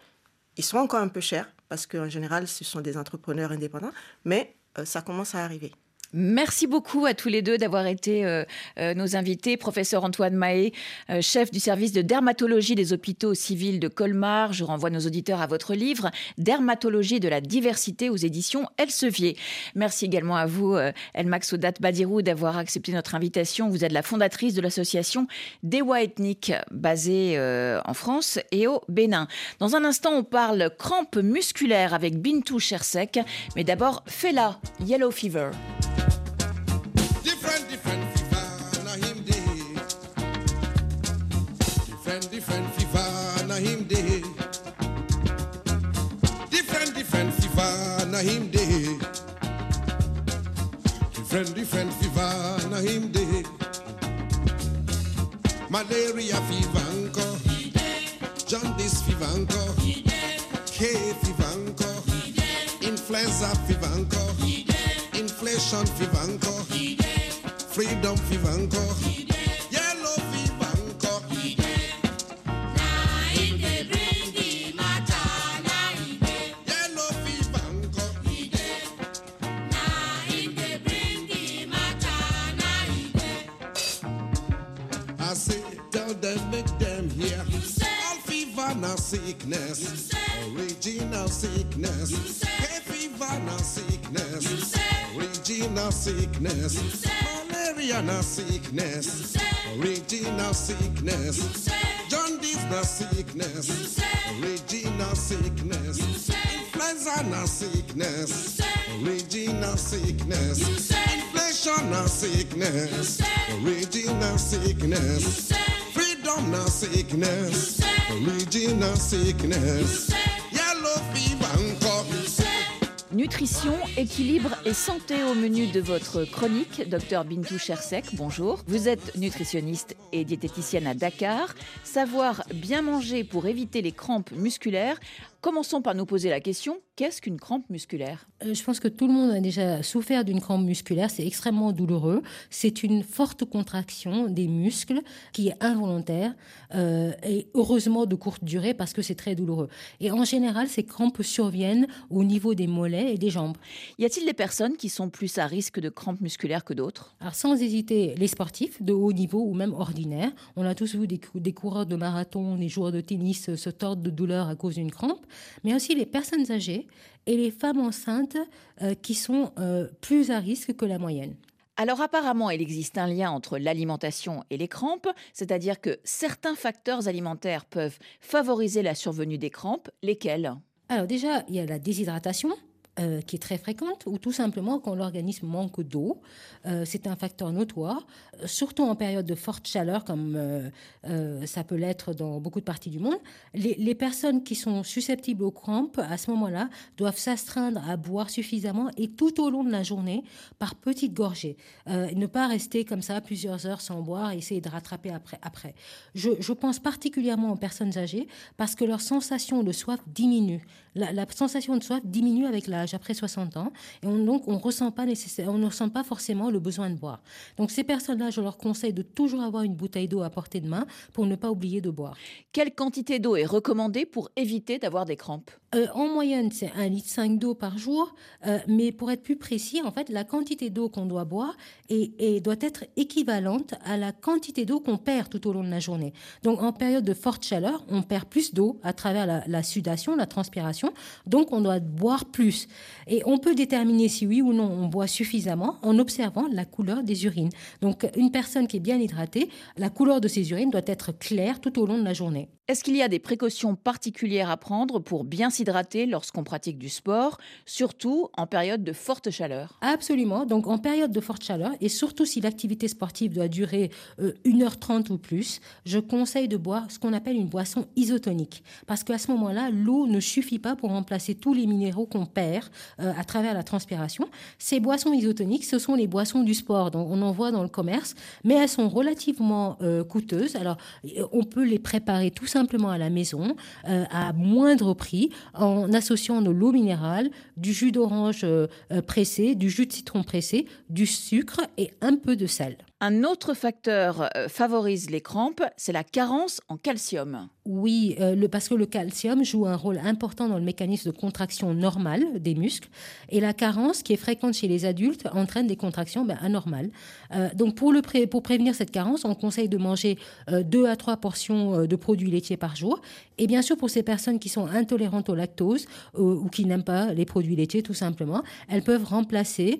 Ils sont encore un peu chers parce qu'en général, ce sont des entrepreneurs indépendants, mais euh, ça commence à arriver. Merci beaucoup à tous les deux d'avoir été euh, euh, nos invités. Professeur Antoine Mahé, euh, chef du service de dermatologie des hôpitaux civils de Colmar. Je renvoie nos auditeurs à votre livre Dermatologie de la diversité aux éditions Elsevier. Merci également à vous, Elmax Soudat Badirou, d'avoir accepté notre invitation. Vous êtes la fondatrice de l'association Dewa Ethnique, basée en France et au Bénin. Dans un instant, on parle crampes musculaires avec Bintou Chersek. Mais d'abord, Fela, Yellow Fever. Different, na him day. Different, different fever, na him day. Malaria fever, anko. Jaundice fever. Hay fever. Influenza fever. Inflation fever. Freedom fever, anko. Sickness. Original sickness. Hay fever na sickness. Original sickness. Malaria na sickness. Original sickness. Jaundice na sickness. Original sickness. Influenza na sickness. Original sickness. Inflation na sickness. Original sickness. Nutrition, équilibre et santé au menu de votre chronique, docteur Bintou Chersek, bonjour. Vous êtes nutritionniste et diététicienne à Dakar. Savoir bien manger pour éviter les crampes musculaires. Commençons par nous poser la question, qu'est-ce qu'une crampe musculaire? Euh, Je pense que tout le monde a déjà souffert d'une crampe musculaire. C'est extrêmement douloureux. C'est une forte contraction des muscles qui est involontaire euh, et heureusement de courte durée parce que c'est très douloureux. Et en général, ces crampes surviennent au niveau des mollets et des jambes. Y a-t-il des personnes qui sont plus à risque de crampes musculaires que d'autres? Alors sans hésiter, les sportifs de haut niveau ou même ordinaires. On a tous vu des, cou- des coureurs de marathon, des joueurs de tennis se tordre de douleur à cause d'une crampe, mais aussi les personnes âgées et les femmes enceintes euh, qui sont euh, plus à risque que la moyenne. Alors apparemment, il existe un lien entre l'alimentation et les crampes, c'est-à-dire que certains facteurs alimentaires peuvent favoriser la survenue des crampes, lesquels? Alors déjà, il y a la déshydratation. Euh, qui est très fréquente, ou tout simplement quand l'organisme manque d'eau. Euh, c'est un facteur notoire, surtout en période de forte chaleur, comme euh, ça peut l'être dans beaucoup de parties du monde. Les, personnes qui sont susceptibles aux crampes, à ce moment-là, doivent s'astreindre à boire suffisamment et tout au long de la journée, par petites gorgées. Ne pas rester comme ça plusieurs heures sans boire et essayer de rattraper après. Je, pense particulièrement aux personnes âgées parce que leur sensation de soif diminue. La, la sensation de soif diminue avec l'âge, après 60 ans, et on, donc on ressent pas nécessaire, on ne ressent pas forcément le besoin de boire. Donc ces personnes-là, je leur conseille de toujours avoir une bouteille d'eau à portée de main pour ne pas oublier de boire. Quelle quantité d'eau est recommandée pour éviter d'avoir des crampes? Euh, en moyenne, c'est 1,5 litre d'eau par jour, euh, mais pour être plus précis, en fait, la quantité d'eau qu'on doit boire est, est- doit être équivalente à la quantité d'eau qu'on perd tout au long de la journée. Donc, en période de forte chaleur, on perd plus d'eau à travers la, la sudation, la transpiration, donc on doit boire plus. Et on peut déterminer si oui ou non on boit suffisamment en observant la couleur des urines. Donc, une personne qui est bien hydratée, la couleur de ses urines doit être claire tout au long de la journée. Est-ce qu'il y a des précautions particulières à prendre pour bien s'hydrater lorsqu'on pratique du sport, surtout en période de forte chaleur? Absolument. Donc en période de forte chaleur, et surtout si l'activité sportive doit durer 1h30 ou plus, je conseille de boire ce qu'on appelle une boisson isotonique. Parce qu'à ce moment-là, l'eau ne suffit pas pour remplacer tous les minéraux qu'on perd euh, à travers la transpiration. Ces boissons isotoniques, ce sont les boissons du sport. Donc on en voit dans le commerce, mais elles sont relativement euh, coûteuses. Alors euh, on peut les préparer tout simplement à la maison à moindre prix en associant de l'eau minérale, du jus d'orange pressé, du jus de citron pressé, du sucre et un peu de sel. Un autre facteur favorise les crampes, c'est la carence en calcium. Oui, euh, parce que le calcium joue un rôle important dans le mécanisme de contraction normale des muscles. Et la carence, qui est fréquente chez les adultes, entraîne des contractions ben, anormales. Euh, donc pour, prévenir cette carence, on conseille de manger deux à trois portions de produits laitiers par jour. Et bien sûr, pour ces personnes qui sont intolérantes au lactose ou qui n'aiment pas les produits laitiers, tout simplement, elles peuvent remplacer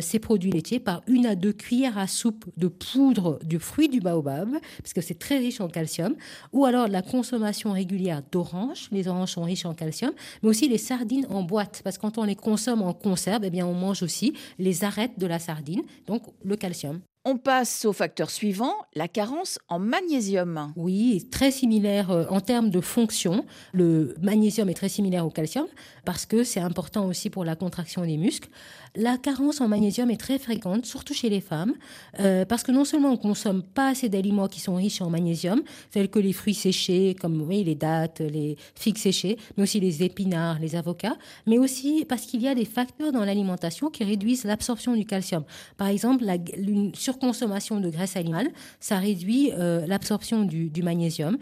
ces produits laitiers par une à deux cuillères à soupe de poudre du fruit du baobab, parce que c'est très riche en calcium, ou alors la consommation régulière d'oranges, les oranges sont riches en calcium, mais aussi les sardines en boîte, parce que quand on les consomme en conserve, eh bien on mange aussi les arêtes de la sardine, donc le calcium. On passe au facteur suivant, la carence en magnésium. Oui, très similaire euh, en termes de fonction. Le magnésium est très similaire au calcium parce que c'est important aussi pour la contraction des muscles. La carence en magnésium est très fréquente, surtout chez les femmes, euh, parce que non seulement on consomme pas assez d'aliments qui sont riches en magnésium, tels que les fruits séchés, comme les dattes, les figues séchées, mais aussi les épinards, les avocats, mais aussi parce qu'il y a des facteurs dans l'alimentation qui réduisent l'absorption du calcium. Par exemple, une surconsommation de graisse animale, ça réduit euh, l'absorption du, du, magnésium.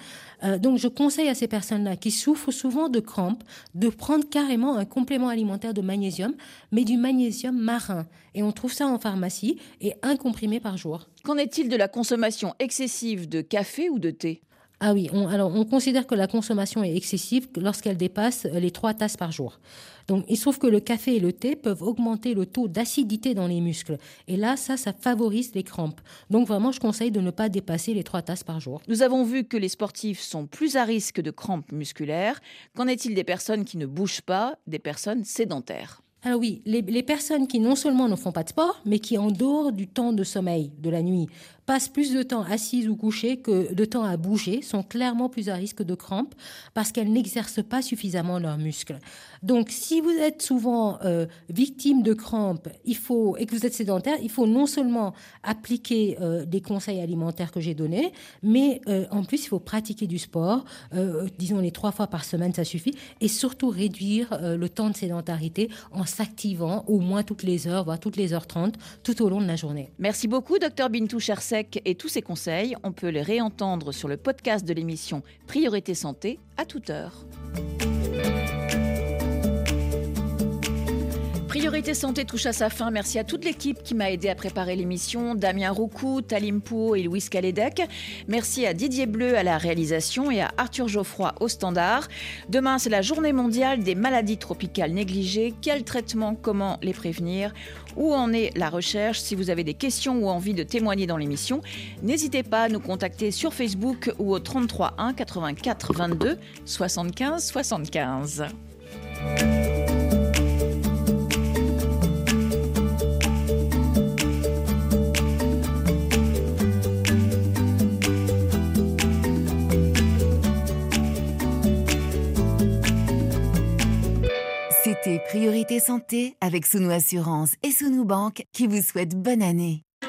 Euh, donc, je conseille à ces personnes-là qui souffrent souvent de crampes de prendre carrément un complément alimentaire de magnésium, mais du magnésium marin. Et on trouve ça en pharmacie et un comprimé par jour. Qu'en est-il de la consommation excessive de café ou de thé? Ah oui, on, alors on considère que la consommation est excessive lorsqu'elle dépasse les trois tasses par jour. Donc, il se trouve que le café et le thé peuvent augmenter le taux d'acidité dans les muscles. Et là, ça, ça favorise les crampes. Donc, vraiment, je conseille de ne pas dépasser les trois tasses par jour. Nous avons vu que les sportifs sont plus à risque de crampes musculaires. Qu'en est-il des personnes qui ne bougent pas, des personnes sédentaires? Alors oui, les, personnes qui non seulement ne font pas de sport, mais qui en dehors du temps de sommeil, de la nuit, passent plus de temps assises ou couchées que de temps à bouger, sont clairement plus à risque de crampes parce qu'elles n'exercent pas suffisamment leurs muscles. Donc, si vous êtes souvent euh, victime de crampes, et que vous êtes sédentaire, il faut non seulement appliquer euh, des conseils alimentaires que j'ai donnés, mais euh, en plus il faut pratiquer du sport, disons les trois fois par semaine, ça suffit, et surtout réduire le temps de sédentarité en s'activant au moins toutes les heures, voire toutes les heures 30, tout au long de la journée. Merci beaucoup, docteur Bintou Chersey et tous ces conseils, on peut les réentendre sur le podcast de l'émission Priorité Santé à toute heure. Priorité Santé touche à sa fin. Merci à toute l'équipe qui m'a aidé à préparer l'émission. Damien Roucou, Talimpo et Louis Calédec. Merci à Didier Bleu à la réalisation et à Arthur Geoffroy au standard. Demain, c'est la journée mondiale des maladies tropicales négligées. Quel traitement Comment les prévenir? Où en est la recherche? Si vous avez des questions ou envie de témoigner dans l'émission, n'hésitez pas à nous contacter sur Facebook ou au 33 1 84 22 75 75. Priorité Santé avec Sounou Assurance et Sounou Banque qui vous souhaitent bonne année.